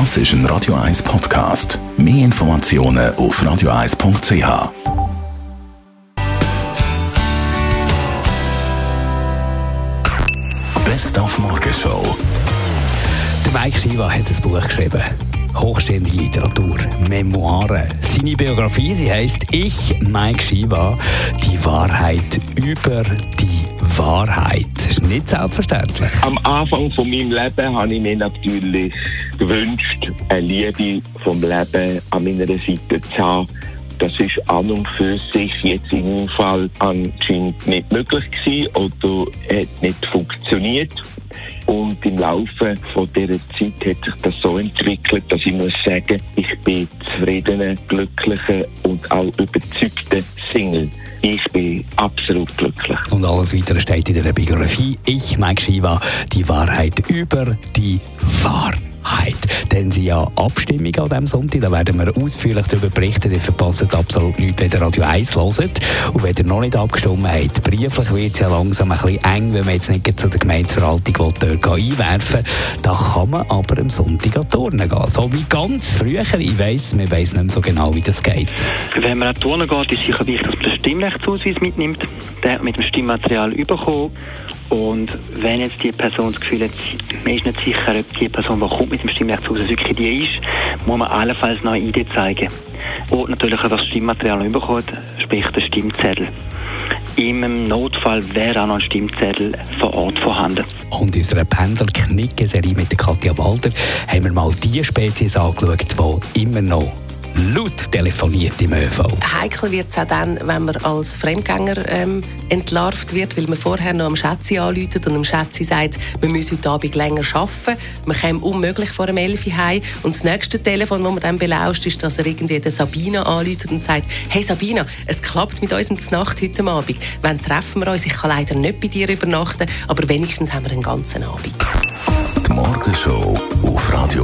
Das ist ein Radio 1 Podcast. Mehr Informationen auf radio1.ch. Best auf Morgenshow. Der Mike Shiva hat ein Buch geschrieben. Hochstehende Literatur, Memoiren. Seine Biografie, sie heißt Ich, Mike Shiva, die Wahrheit über die Wahrheit. Das ist nicht selbstverständlich. Am Anfang von meinem Leben habe ich mir natürlich gewünscht, eine Liebe vom Leben an meiner Seite zu haben. Das ist an und für sich jetzt in meinem Fall anscheinend nicht möglich gewesen oder hat nicht funktioniert. Und im Laufe von dieser Zeit hat sich das so entwickelt, dass ich muss sagen, ich bin zufriedener, glücklicher und auch überzeugter Single. Ich bin absolut glücklich. Und alles weitere steht in der Biografie. Ich, Mike Shiva, die Wahrheit über die Wahrheit. Denn sie ja Abstimmung an diesem Sonntag, da werden wir ausführlich darüber berichten. Ihr verpasst absolut nichts, wenn ihr Radio 1 hört. Und wenn ihr noch nicht abgestimmt habt, brieflich wird es ja langsam ein bisschen eng, wenn man jetzt nicht zu der Gemeindeverwaltung dort einwerfen will. Da kann man aber am Sonntag an Turnen gehen. So wie ganz früher. Ich weiss, man weiss nicht mehr so genau, wie das geht. Wenn man an Turnen geht, ist sicher wichtig, dass man den Stimmrechtsausweis mitnimmt. Der mit dem Stimmmaterial bekommen. Und wenn jetzt die Person das Gefühl hat, man ist nicht sicher, ob die Person, die kommt mit dem Stimmrechtsausweis wirklich die ist, muss man allenfalls noch eine Idee zeigen. Und natürlich auch das Stimmmaterial bekommt, sprich den Stimmzettel. Im Notfall wäre auch noch ein Stimmzettel vor Ort vorhanden. Und in unserer Pendel-Knicke-Serie mit der Katja Walder haben wir mal die Spezies angeschaut, die immer noch laut telefoniert im ÖV. Heikel wird es auch dann, wenn man als Fremdgänger ähm, entlarvt wird, weil man vorher noch am Schätzi anläutet und am Schätzi sagt, man muss heute Abend länger arbeiten, man käme unmöglich vor dem 11 Uhr heim und das nächste Telefon, das man dann belauscht, ist, dass er irgendwie der Sabina anläutet und sagt, hey Sabina, es klappt mit uns in der Nacht heute Abend. Wann treffen wir uns? Ich kann leider nicht bei dir übernachten, aber wenigstens haben wir einen ganzen Abend. Die Morgenshow auf Radio